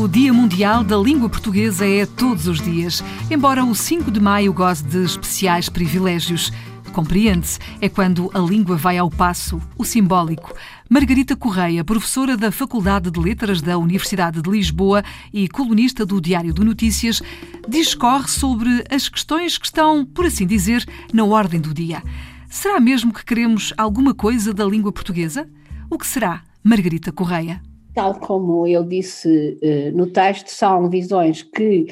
O Dia Mundial da Língua Portuguesa é todos os dias, embora o 5 de maio goze de especiais privilégios. Compreende-se, é quando a língua vai ao passo, o simbólico. Margarita Correia, professora da Faculdade de Letras da Universidade de Lisboa e colunista do Diário de Notícias, discorre sobre as questões que estão, por assim dizer, na ordem do dia. Será mesmo que queremos alguma coisa da língua portuguesa? O que será, Margarita Correia? Tal como eu disse uh, no texto, são visões que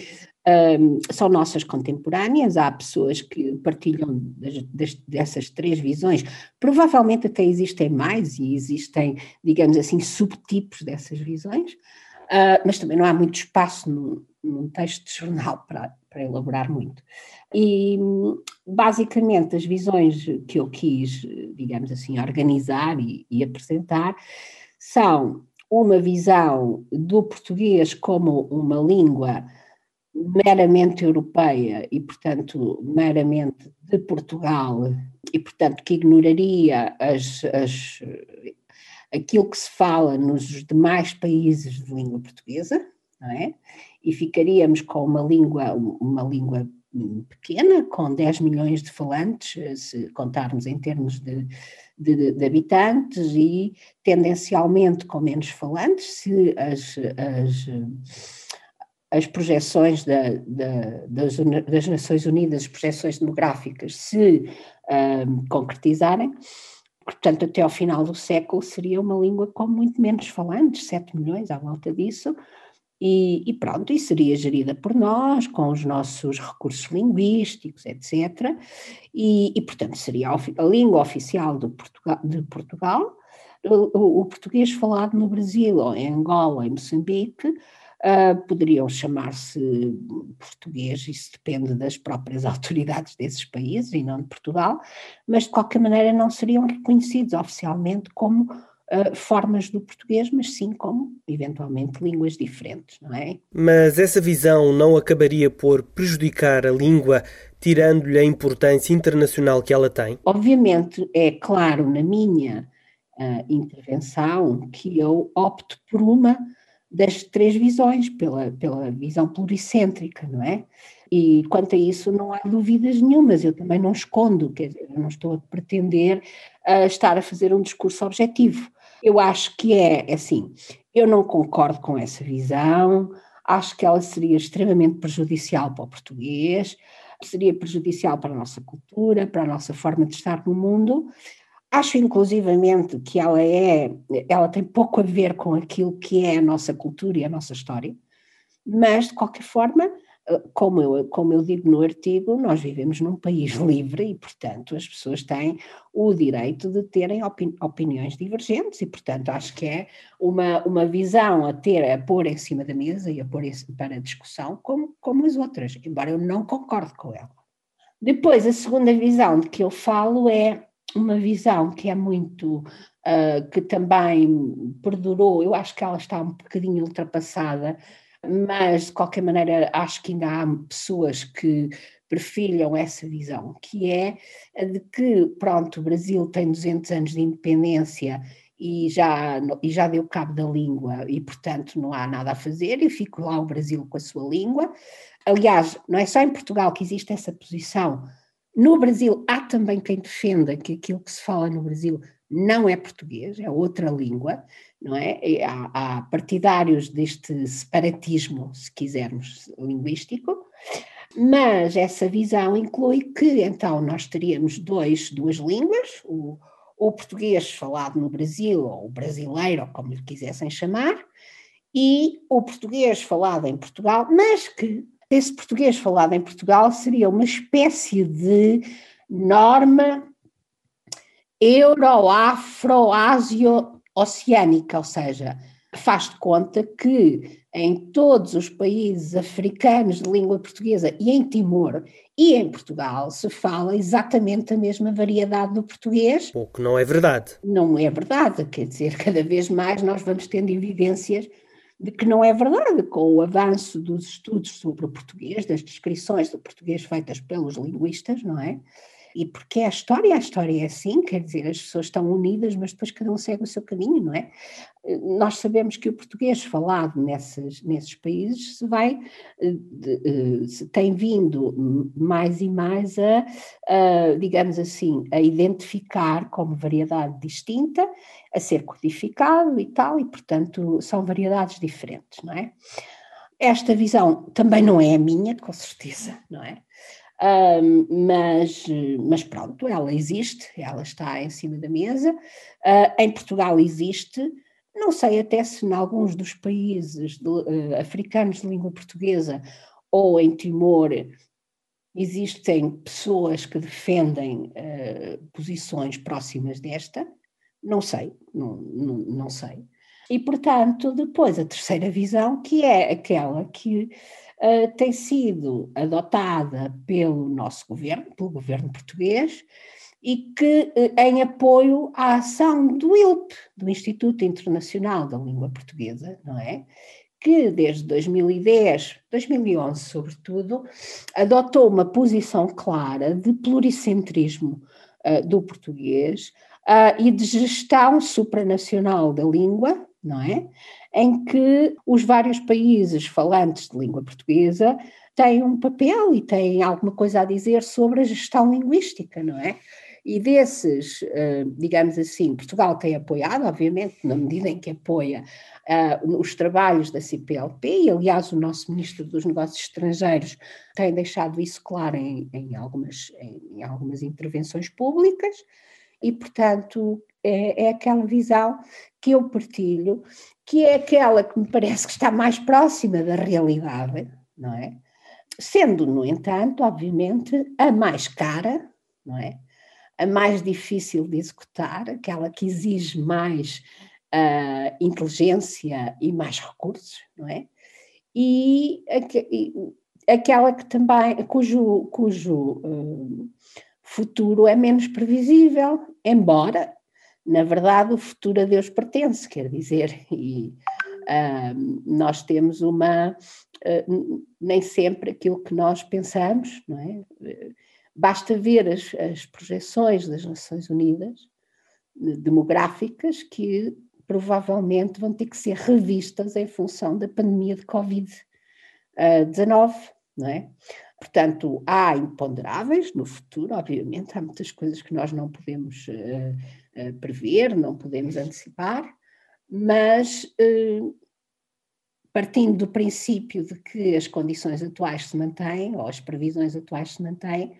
um, são nossas contemporâneas, há pessoas que partilham das, das, dessas três visões, provavelmente até existem mais e existem, digamos assim, subtipos dessas visões, uh, mas também não há muito espaço no, num texto de jornal para, para elaborar muito. E basicamente as visões que eu quis, digamos assim, organizar e, e apresentar são uma visão do português como uma língua meramente europeia e, portanto, meramente de Portugal, e, portanto, que ignoraria as, as, aquilo que se fala nos demais países de língua portuguesa, não é? E ficaríamos com uma língua, uma língua pequena, com 10 milhões de falantes, se contarmos em termos de, de, de habitantes, e tendencialmente com menos falantes, se as, as as projeções da, da, das, das, Nações Unidas, as projeções demográficas, se um, concretizarem, portanto, até ao final do século seria uma língua com muito menos falantes, 7 milhões à volta disso, e, e, pronto, e seria gerida por nós, com os nossos recursos linguísticos, etc. E, e portanto, seria a, língua oficial de Portugal, o, o português falado no Brasil, ou em Angola, em Moçambique, Uh, poderiam chamar-se português, isso depende das próprias autoridades desses países e não de Portugal, mas de qualquer maneira não seriam reconhecidos oficialmente como uh, formas do português, mas sim como, eventualmente, línguas diferentes, não é? Mas essa visão não acabaria por prejudicar a língua, tirando-lhe a importância internacional que ela tem? Obviamente, é claro na minha uh, intervenção que eu opto por uma das três visões, pela, pela visão pluricêntrica, não é? E quanto a isso não há dúvidas nenhumas, eu também não escondo, quer dizer, eu não estou a pretender uh, estar a fazer um discurso objetivo. Eu acho que é assim, eu não concordo com essa visão, acho que ela seria extremamente prejudicial para o português, seria prejudicial para a nossa cultura, para a nossa forma de estar no mundo, Acho inclusivamente que ela é, ela tem pouco a ver com aquilo que é a nossa cultura e a nossa história, mas de qualquer forma, como eu, como eu digo no artigo, nós vivemos num país livre e, portanto, as pessoas têm o direito de terem opini opiniões divergentes e, portanto, acho que é uma, uma visão a ter, a pôr em cima da mesa e a pôr para discussão como, como as outras, embora eu não concorde com ela. Depois, a segunda visão de que eu falo é uma visão que é muito, uh, que também perdurou, eu acho que ela está um bocadinho ultrapassada, mas de qualquer maneira acho que ainda há pessoas que perfilham essa visão, que é a de que, pronto, o Brasil tem 200 anos de independência e já, e já deu cabo da língua e, portanto, não há nada a fazer e fico lá o Brasil com a sua língua. Aliás, não é só em Portugal que existe essa posição, no Brasil, há também quem defenda que aquilo que se fala no Brasil não é português, é outra língua, não é? Há, há partidários deste separatismo, se quisermos, linguístico, mas essa visão inclui que então nós teríamos dois, duas línguas, o, o português falado no Brasil, ou o brasileiro, como lhe quisessem chamar, e o português falado em Portugal, mas que esse português falado em Portugal seria uma espécie de norma euro-afro-ásio-oceânica, ou seja, faz de conta que em todos os países africanos de língua portuguesa e em Timor e em Portugal se fala exatamente a mesma variedade do português. O que não é verdade. Não é verdade, quer dizer, cada vez mais nós vamos tendo evidências de que não é verdade, com o avanço dos estudos sobre o português, das descrições do português feitas pelos linguistas, não é? E porque a história, a história é assim, quer dizer, as pessoas estão unidas, mas depois cada um segue o seu caminho, não é? Nós sabemos que o português falado nesses, nesses países se vai, eh, se tem vindo mais e mais a, a, digamos assim, a identificar como variedade distinta, a ser codificado e tal, e portanto são variedades diferentes, não é? Esta visão também não é a minha, com certeza, não é? Mas, mas pronto, ela existe, ela está em cima da mesa. Uh, em Portugal existe, não sei até se em alguns dos países de, uh, africanos de língua portuguesa ou em Timor existem pessoas que defendem uh, posições próximas desta, não sei, não, não, não sei. E, portanto, depois a terceira visão, que é aquela que uh, tem sido adotada pelo nosso governo, pelo governo português, e que, uh, em apoio à ação do ILP, do Instituto Internacional da Língua Portuguesa, não é? Que desde 2010, 2011 sobretudo, adotou uma posição clara de pluricentrismo uh, do português e de gestão supranacional da língua, não é? Em que os vários países falantes de língua portuguesa têm um papel e têm alguma coisa a dizer sobre a gestão linguística, não é? E desses, eh, digamos assim, Portugal tem apoiado, obviamente, na medida em que apoia uh, os trabalhos da CPLP, e aliás o nosso Ministro dos Negócios Estrangeiros tem deixado isso claro em, em algumas, em, algumas intervenções públicas, e, portanto, é, é aquela visão que eu partilho, que é aquela que me parece que está mais próxima da realidade, não é? Sendo, no entanto, obviamente, a mais cara, não é? A mais difícil de executar, aquela que exige mais uh, inteligência e mais recursos, não é? E, e aquela que também, cujo, cujo uh, futuro é menos previsível, embora na verdade, o futuro a Deus pertence, quer dizer, e uh, nós temos uma. Uh, nem sempre aquilo que nós pensamos, não é? Basta ver as, as projeções das Nações Unidas demográficas que provavelmente vão ter que ser revistas em função da pandemia de Covid-19, não é? Portanto, há imponderáveis no futuro, obviamente, há muitas coisas que nós não podemos uh, prever, não podemos antecipar, mas uh, partindo do princípio de que as condições atuais se mantêm, ou as previsões atuais se mantêm,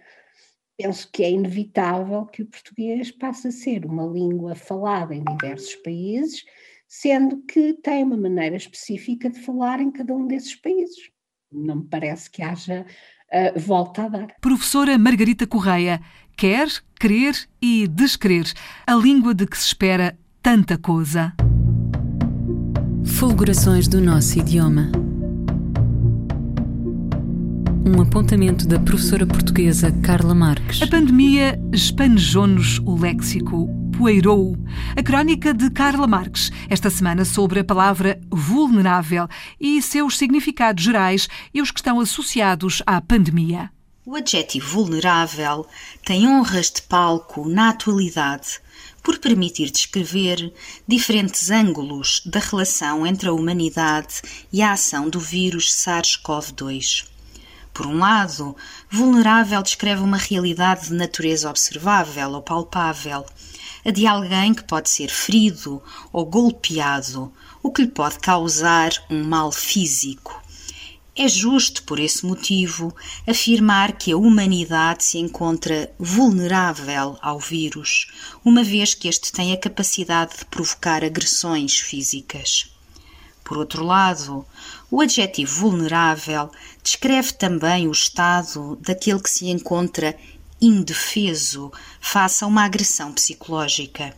penso que é inevitável que o português passe a ser uma língua falada em diversos países, sendo que tem uma maneira específica de falar em cada um desses países. Não me parece que haja uh, volta a dar. Professora Margarita Correia, quer, crer e descrer, a língua de que se espera tanta coisa. Fulgurações do nosso idioma. Um apontamento da professora portuguesa Carla Marques. A pandemia espanejou-nos o léxico, poeirou. A crónica de Carla Marques, esta semana sobre a palavra vulnerável e seus significados gerais e os que estão associados à pandemia. O adjetivo vulnerável tem honras de palco na atualidade por permitir descrever diferentes ângulos da relação entre a humanidade e a ação do vírus SARS-CoV-2. Por um lado, vulnerável descreve uma realidade de natureza observável ou palpável, a de alguém que pode ser ferido ou golpeado, o que lhe pode causar um mal físico. É justo, por esse motivo, afirmar que a humanidade se encontra vulnerável ao vírus, uma vez que este tem a capacidade de provocar agressões físicas. Por outro lado, o adjetivo vulnerável descreve também o estado daquele que se encontra indefeso face a uma agressão psicológica.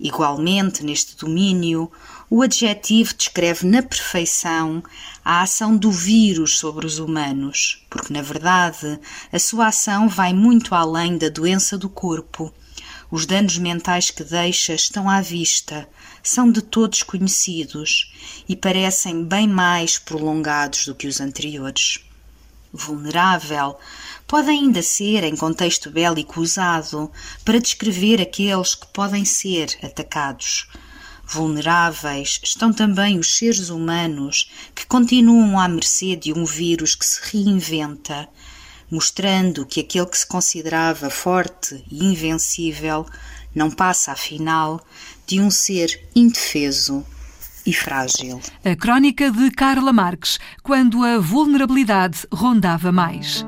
Igualmente, neste domínio, O adjetivo descreve na perfeição a ação do vírus sobre os humanos, porque, na verdade, a sua ação vai muito além da doença do corpo. Os danos mentais que deixa estão à vista, são de todos conhecidos e parecem bem mais prolongados do que os anteriores. Vulnerável pode ainda ser, em contexto bélico, usado para descrever aqueles que podem ser atacados Vulneráveis estão também os seres humanos que continuam à mercê de um vírus que se reinventa, mostrando que aquele que se considerava forte e invencível não passa, afinal, de um ser indefeso e frágil. A crónica de Carla Marques, quando a vulnerabilidade rondava mais.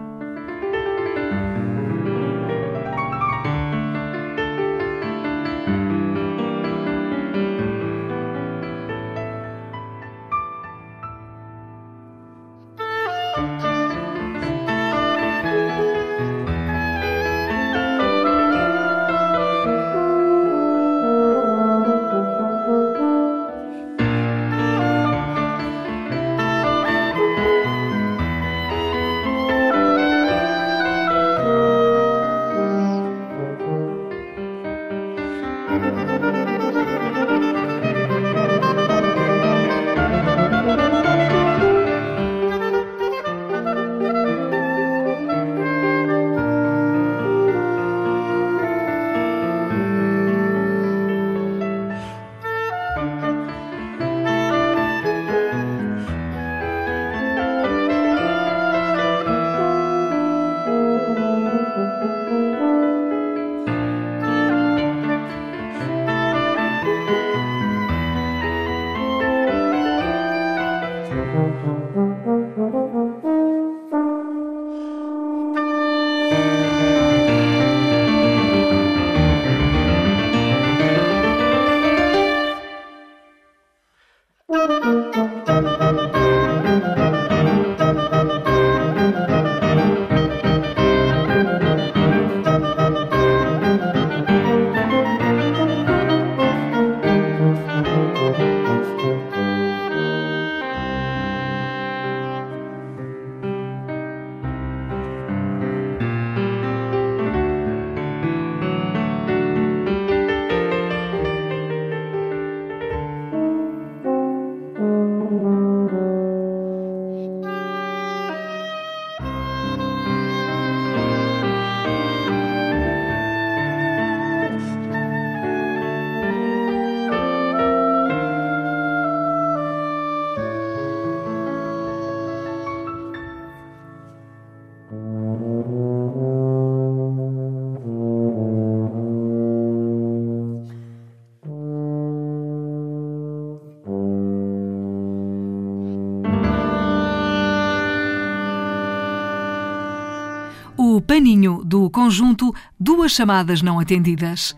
Paninho do conjunto Duas Chamadas Não Atendidas.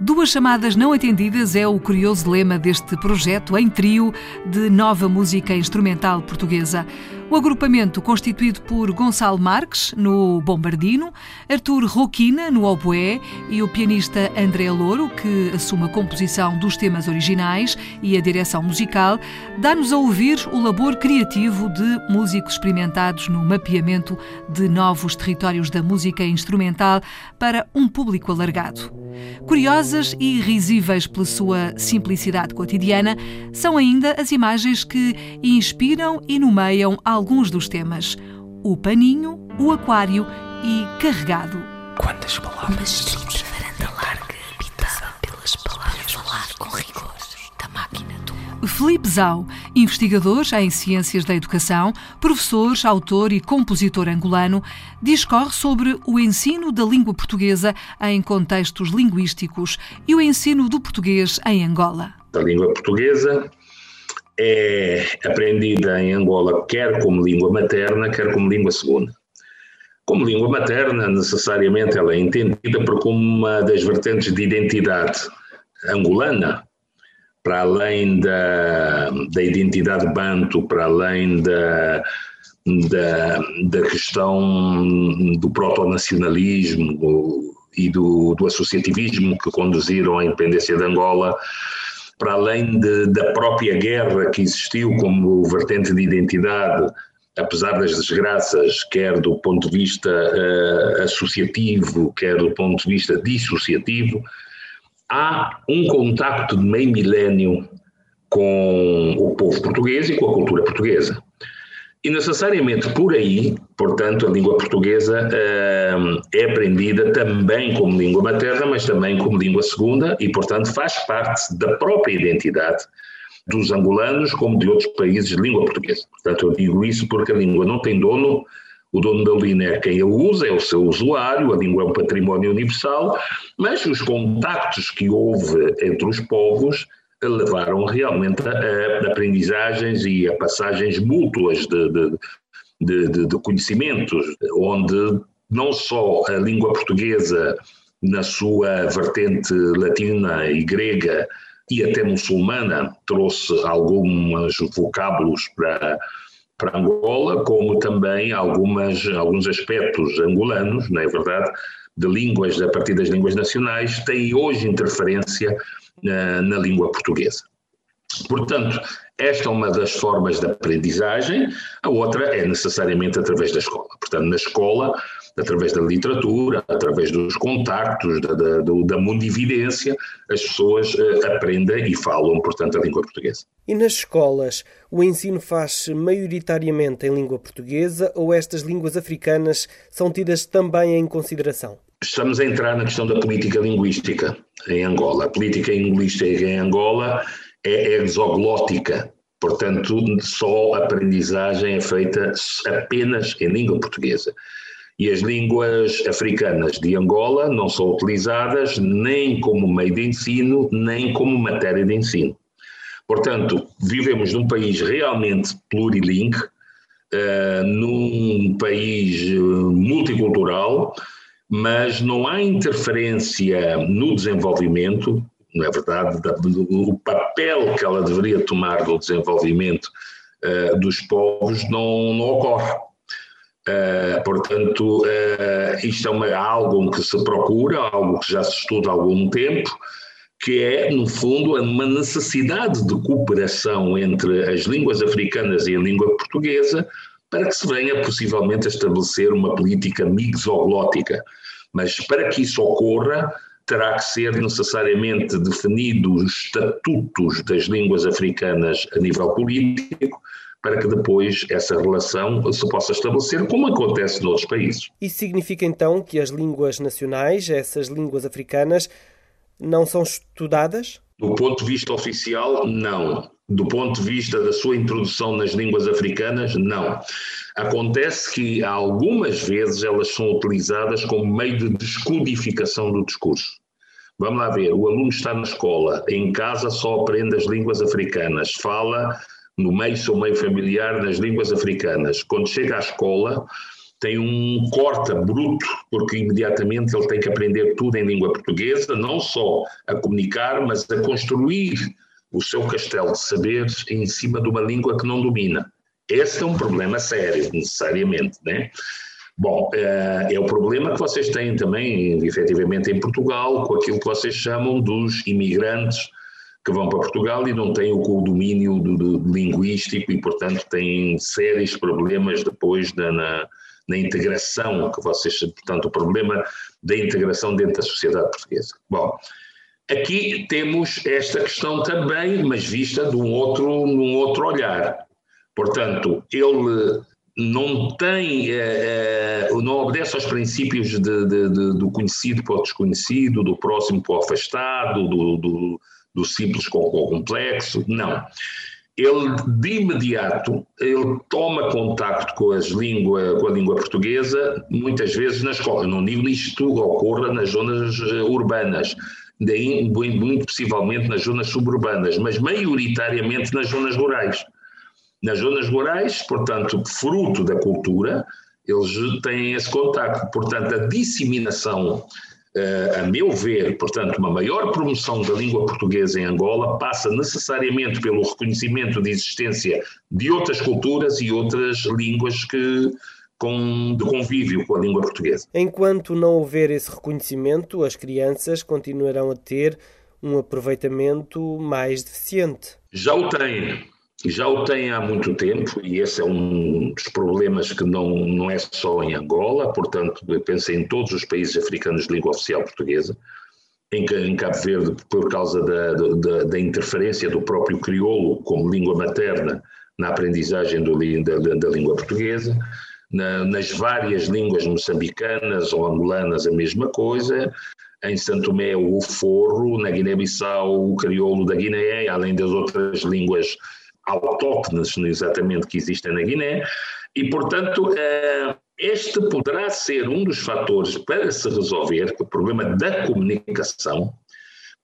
Duas chamadas não atendidas é o curioso lema deste projeto em trio de nova música instrumental portuguesa. O agrupamento, constituído por Gonçalo Marques, no bombardino, Artur Roquina, no oboé, e o pianista André Louro, que assume a composição dos temas originais e a direção musical, dá-nos a ouvir o labor criativo de músicos experimentados no mapeamento de novos territórios da música instrumental para um público alargado. Curiosas e risíveis pela sua simplicidade cotidiana, são ainda as imagens que inspiram e nomeiam alguns dos temas: o paninho, o aquário e carregado. Quantas palavras? Uma estrita varanda larga, habitada pelas palavras, falar com rigor da máquina do Felipe Zau, investigador em ciências da educação, professor, autor e compositor angolano, discorre sobre o ensino da língua portuguesa em contextos linguísticos e o ensino do português em Angola. A língua portuguesa é aprendida em Angola quer como língua materna, quer como língua segunda. Como língua materna, necessariamente ela é entendida por como uma das vertentes de identidade angolana, para além da, da identidade banto, para além da, da, da questão do proto-nacionalismo e do, do associativismo que conduziram à independência de Angola, para além de, da própria guerra que existiu como vertente de identidade, apesar das desgraças, quer do ponto de vista uh, associativo, quer do ponto de vista dissociativo, há um contacto de meio milénio com o povo português e com a cultura portuguesa. E necessariamente por aí, portanto, a língua portuguesa uh, é aprendida também como língua materna, mas também como língua segunda e, portanto, faz parte da própria identidade dos angolanos como de outros países de língua portuguesa. Portanto, eu digo isso porque a língua não tem dono, o dono da língua é quem a usa, é o seu usuário, a língua é um património universal, mas os contactos que houve entre os povos levaram realmente a, aprendizagens e a passagens mútuas de, de, de, de conhecimentos, onde não só a língua portuguesa, na sua vertente latina e grega, e até muçulmana, trouxe alguns vocábulos para, para Angola, como também algumas, alguns aspectos angolanos, não é verdade, de línguas, a partir das línguas nacionais, têm hoje interferência na, na língua portuguesa. Portanto, esta é uma das formas de aprendizagem, a outra é necessariamente através da escola. Portanto, na escola, através da literatura, através dos contactos, da, da, da mundividência, as pessoas uh, aprendem e falam, portanto, a língua portuguesa. E nas escolas, o ensino faz-se maioritariamente em língua portuguesa ou estas línguas africanas são tidas também em consideração? Estamos a entrar na questão da política linguística em Angola. A política linguística em Angola é exoglótica, portanto, só a aprendizagem é feita apenas em língua portuguesa. E as línguas africanas de Angola não são utilizadas nem como meio de ensino, nem como matéria de ensino. Portanto, vivemos num país realmente plurilingue, uh, num país eh, multicultural, mas não há interferência no desenvolvimento, não é verdade, o papel que ela deveria tomar no desenvolvimento uh, dos povos não, não ocorre. Uh, portanto, uh, isto é uma, algo que se procura, algo que já se estuda há algum tempo, que é, no fundo, uma necessidade de cooperação entre as línguas africanas e a língua portuguesa para que se venha possivelmente a estabelecer uma política mixoglótica. Mas para que isso ocorra, terá que ser necessariamente definidos os estatutos das línguas africanas a nível político, para que depois essa relação se possa estabelecer, como acontece noutros países. Isso significa então que as línguas nacionais, essas línguas africanas, não são estudadas? Do ponto de vista oficial, não. Do ponto de vista da sua introdução nas línguas africanas, não. Acontece que algumas vezes elas são utilizadas como meio de descodificação do discurso. Vamos lá ver, o aluno está na escola, em casa só aprende as línguas africanas, fala no meio seu meio familiar nas línguas africanas. Quando chega à escola, tem um corta bruto, porque imediatamente ele tem que aprender tudo em língua portuguesa, não só a comunicar, mas a construir o seu castelo de saberes em cima de uma língua que não domina. Esse é um problema sério, necessariamente, né? Bom, eh, é o problema que vocês têm também, efetivamente, em Portugal, com aquilo que vocês chamam dos imigrantes que vão para Portugal e não têm o domínio do, do linguístico e, portanto, têm sérios problemas depois da, na, na integração que vocês, portanto, o problema da integração dentro da sociedade portuguesa. Bom, aqui temos esta questão também, mas vista de um outro, num outro olhar. Portanto, ele não tem, eh, eh, não obedece aos princípios de, de, de, do conhecido para o desconhecido, do próximo para o afastado, do, do, do simples com o complexo, não. Ele, de imediato, ele toma contacto com, as língua, com a língua portuguesa, muitas vezes na escola. Não digo isto ocorra nas zonas eh, urbanas, daí muito possivelmente nas zonas suburbanas, mas maioritariamente nas zonas rurais. Nas zonas rurais, portanto, fruto da cultura, eles têm esse contacto. Portanto, a disseminação, eh, a meu ver, portanto, uma maior promoção da língua portuguesa em Angola passa necessariamente pelo reconhecimento de existência de outras culturas e outras línguas que, com, de convívio com a língua portuguesa. Enquanto não houver esse reconhecimento, as crianças continuarão a ter um aproveitamento mais deficiente. Já o tem. Já o tem há muito tempo e esse é um dos problemas que não, não é só em Angola, portanto, penso em todos os países africanos de língua oficial portuguesa, em, em Cabo Verde, por causa da, da, da, interferência do próprio crioulo como língua materna na aprendizagem do, da, da, língua portuguesa, na, nas várias línguas moçambicanas ou angolanas a mesma coisa, em Santo Tomé o forro, na Guiné-Bissau o crioulo da Guiné, além das outras línguas autóctones exatamente que existem na Guiné, e portanto eh, este poderá ser um dos fatores para se resolver o problema da comunicação,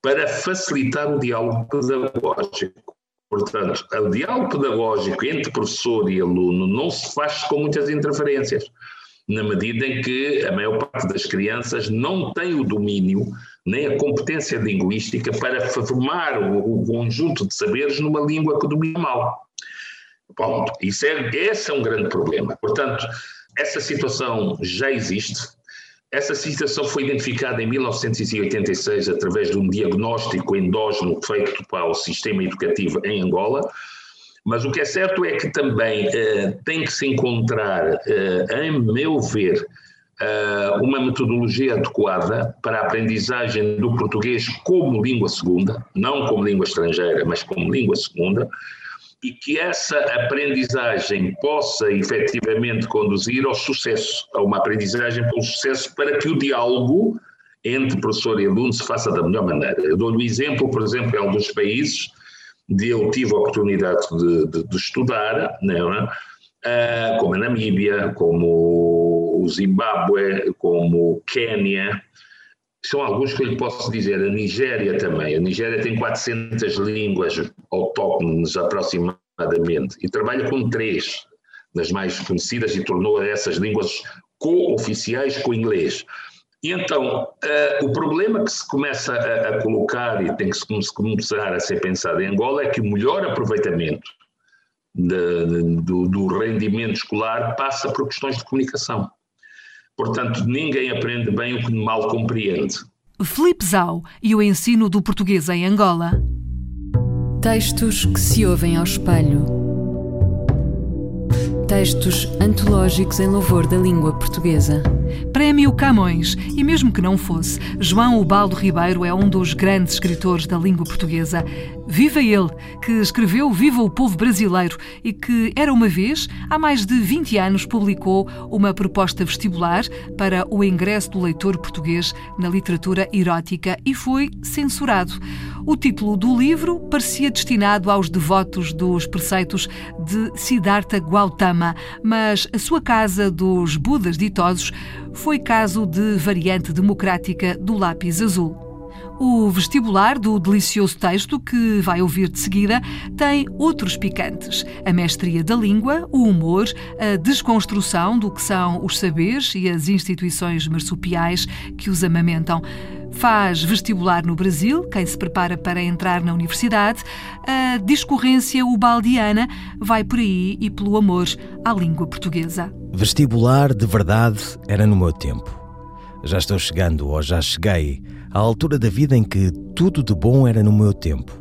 para facilitar o diálogo pedagógico. Portanto, o diálogo pedagógico entre professor e aluno não se faz com muitas interferências, na medida em que a maior parte das crianças não tem o domínio nem a competência linguística para formar o, conjunto de saberes numa língua que domina mal. Ponto. Isso é, esse é um grande problema. Portanto, essa situação já existe. Essa situação foi identificada em 1986 através de um diagnóstico endógeno feito para o sistema educativo em Angola. Mas o que é certo é que também eh, tem que se encontrar, eh, em meu ver, eh, uma metodologia adequada para a aprendizagem do português como língua segunda, não como língua estrangeira, mas como língua segunda, e que essa aprendizagem possa efetivamente conduzir ao sucesso, a uma aprendizagem pelo sucesso, para que o diálogo entre professor e aluno se faça da melhor maneira. Eu dou-lhe um exemplo, por exemplo, em alguns países, de eu tive a oportunidade de, de, de estudar, é? Uh, como a Namíbia, como o Zimbábue, como o Quênia, são alguns que eu lhe posso dizer, a Nigéria também. A Nigéria tem 400 línguas autóctones aproximadamente e trabalha com três das mais conhecidas e tornou essas línguas co-oficiais com o inglês. E então, uh, o problema que se começa a, a, colocar e tem que se começar a ser pensado em Angola é que o melhor aproveitamento de, de, do, do rendimento escolar passa por questões de comunicação. Portanto, ninguém aprende bem o que mal compreende. Felipe Zau e o ensino do português em Angola. Textos que se ouvem ao espelho. Textos antológicos em louvor da língua portuguesa. Prémio Camões. E mesmo que não fosse, João Ubaldo Ribeiro é um dos grandes escritores da língua portuguesa. Viva ele, que escreveu Viva o Povo Brasileiro e que, era uma vez, há mais de 20 anos, publicou uma proposta vestibular para o ingresso do leitor português na literatura erótica e foi censurado. O título do livro parecia destinado aos devotos dos preceitos de Siddhartha Gautama, mas a sua casa dos Budas ditosos foi caso de variante democrática do lápis azul. O vestibular do delicioso texto que vai ouvir de seguida tem outros picantes: a mestria da língua, o humor, a desconstrução do que são os saberes e as instituições marsupiais que os amamentam. Faz vestibular no Brasil, quem se prepara para entrar na universidade. A discorrência ubaldiana vai por aí e pelo amor à língua portuguesa. Vestibular de verdade era no meu tempo. Já estou chegando, ou já cheguei, à altura da vida em que tudo de bom era no meu tempo.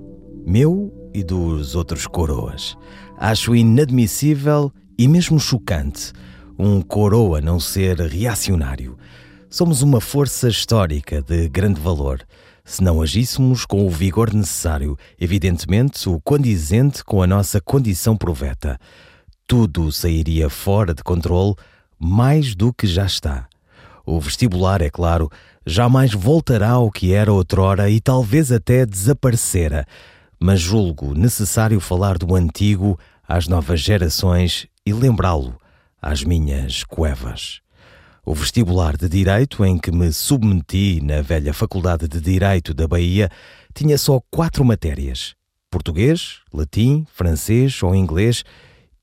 Meu e dos outros coroas. Acho inadmissível e mesmo chocante um coroa não ser reacionário Somos uma força histórica de grande valor. Se não agíssemos com o vigor necessário, evidentemente o condizente com a nossa condição proveta, tudo sairia fora de controle mais do que já está. O vestibular, é claro, jamais voltará ao que era outrora e talvez até desaparecera, mas julgo necessário falar do antigo às novas gerações e lembrá-lo às minhas cuevas. O vestibular de Direito, em que me submeti na velha Faculdade de Direito da Bahia, tinha só quatro matérias: português, latim, francês ou inglês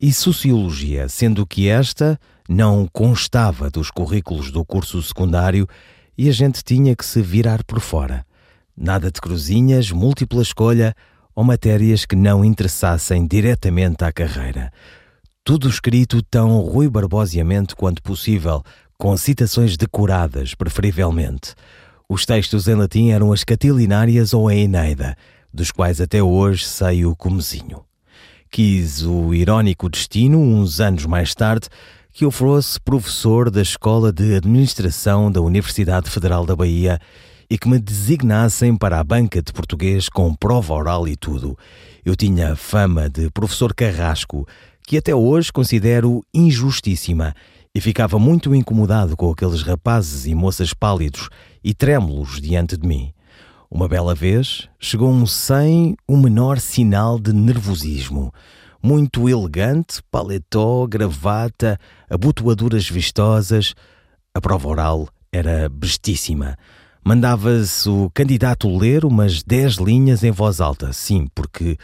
e sociologia, sendo que esta não constava dos currículos do curso secundário e a gente tinha que se virar por fora. Nada de cruzinhas, múltipla escolha ou matérias que não interessassem diretamente à carreira. Tudo escrito tão ruibarbosiamente quanto possível, com citações decoradas, preferivelmente. Os textos em latim eram as Catilinarias ou a Eneida, dos quais até hoje sei o comezinho. Quis o irónico destino, uns anos mais tarde, que eu fosse professor da Escola de Administração da Universidade Federal da Bahia e que me designassem para a banca de português com prova oral e tudo. Eu tinha fama de professor carrasco, que até hoje considero injustíssima, e ficava muito incomodado com aqueles rapazes e moças pálidos e trêmulos diante de mim. Uma bela vez chegou um sem o menor sinal de nervosismo. Muito elegante, paletó, gravata, abotoaduras vistosas. A prova oral era bestíssima. Mandava-se o candidato ler umas dez linhas em voz alta, sim, porque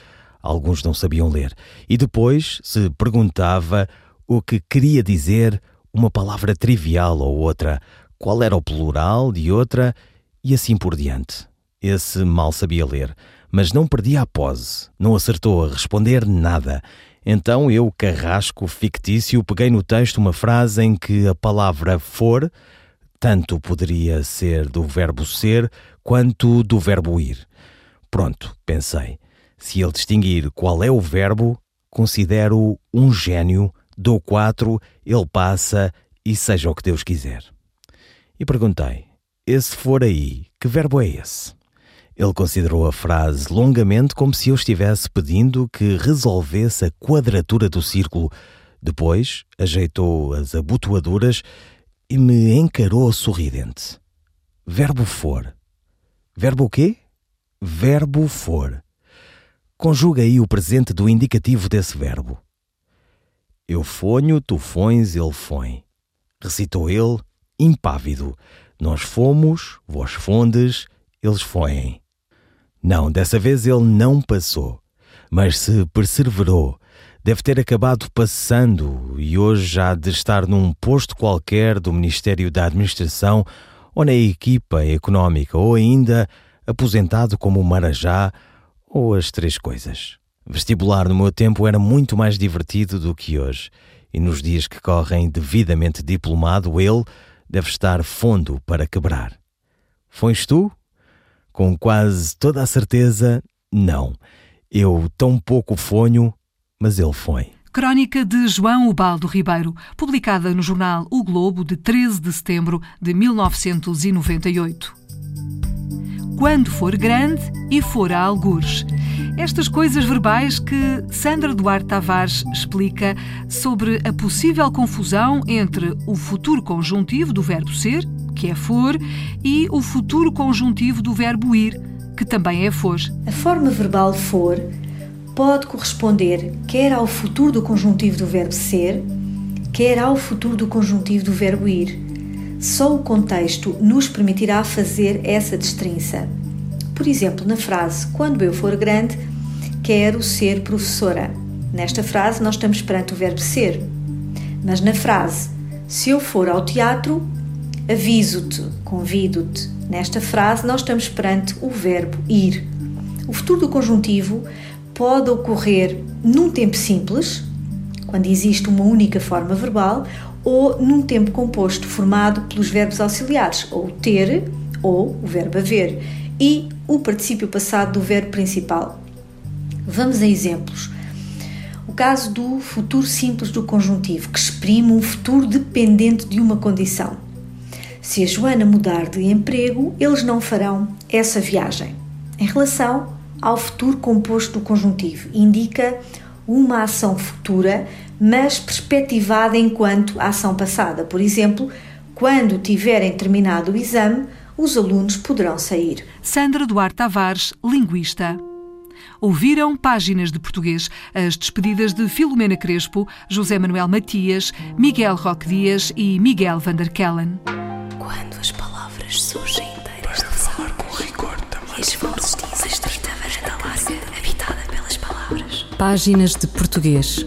alguns não sabiam ler. E depois se perguntava o que queria dizer uma palavra trivial ou outra, qual era o plural de outra e assim por diante. Esse mal sabia ler, mas não perdia a pose, não acertou a responder nada. Então eu, carrasco fictício, peguei no texto uma frase em que a palavra for tanto poderia ser do verbo ser quanto do verbo ir. Pronto, pensei. Se ele distinguir qual é o verbo, considero um gênio, dou quatro, ele passa e seja o que Deus quiser. E perguntei: esse for aí, que verbo é esse? Ele considerou a frase longamente como se eu estivesse pedindo que resolvesse a quadratura do círculo. Depois ajeitou as abotoaduras e me encarou sorridente. Verbo for. Verbo o quê? Verbo for. Conjuga aí o presente do indicativo desse verbo. Eu fonho, tu fões, ele foi. Recitou ele, impávido. Nós fomos, vós fondes, eles foem. Não, dessa vez ele não passou, mas se perseverou. Deve ter acabado passando e hoje já de estar num posto qualquer do Ministério da Administração ou na equipa económica ou ainda aposentado como marajá ou as três coisas. Vestibular no meu tempo era muito mais divertido do que hoje e nos dias que correm devidamente diplomado ele deve estar fundo para quebrar. Fões tu? Com quase toda a certeza, não. Eu tão pouco fonho, mas ele foi. Crónica de João Ubaldo Ribeiro, publicada no jornal O Globo de 13 de setembro de 1998. Quando for grande e for a algures. Estas coisas verbais que Sandra Duarte Tavares explica sobre a possível confusão entre o futuro conjuntivo do verbo ser que é for, e o futuro conjuntivo do verbo ir, que também é for. A forma verbal for pode corresponder quer ao futuro do conjuntivo do verbo ser, quer ao futuro do conjuntivo do verbo ir. Só o contexto nos permitirá fazer essa distinção. Por exemplo, na frase Quando eu for grande, quero ser professora. Nesta frase, nós estamos perante o verbo ser. Mas na frase Se eu for ao teatro, aviso-te, convido-te. Nesta frase, nós estamos perante o verbo ir. O futuro do conjuntivo pode ocorrer num tempo simples, quando existe uma única forma verbal, ou num tempo composto formado pelos verbos auxiliares, ou ter ou o verbo haver, e o particípio passado do verbo principal. Vamos a exemplos. O caso do futuro simples do conjuntivo, que exprime um futuro dependente de uma condição. Se a Joana mudar de emprego, eles não farão essa viagem. Em relação ao futuro composto do conjuntivo, indica uma ação futura, mas perspectivada enquanto ação passada. Por exemplo, quando tiverem terminado o exame, os alunos poderão sair. Sandra Duarte Tavares, linguista. Ouviram páginas de português as despedidas de Filomena Crespo, José Manuel Matias, Miguel Roque Dias e Miguel Vanderkellen. Quando as palavras surgem inteiras Para falar com rigor também. E as vozes dizem varanda larga, habitada pelas palavras. Páginas de Português.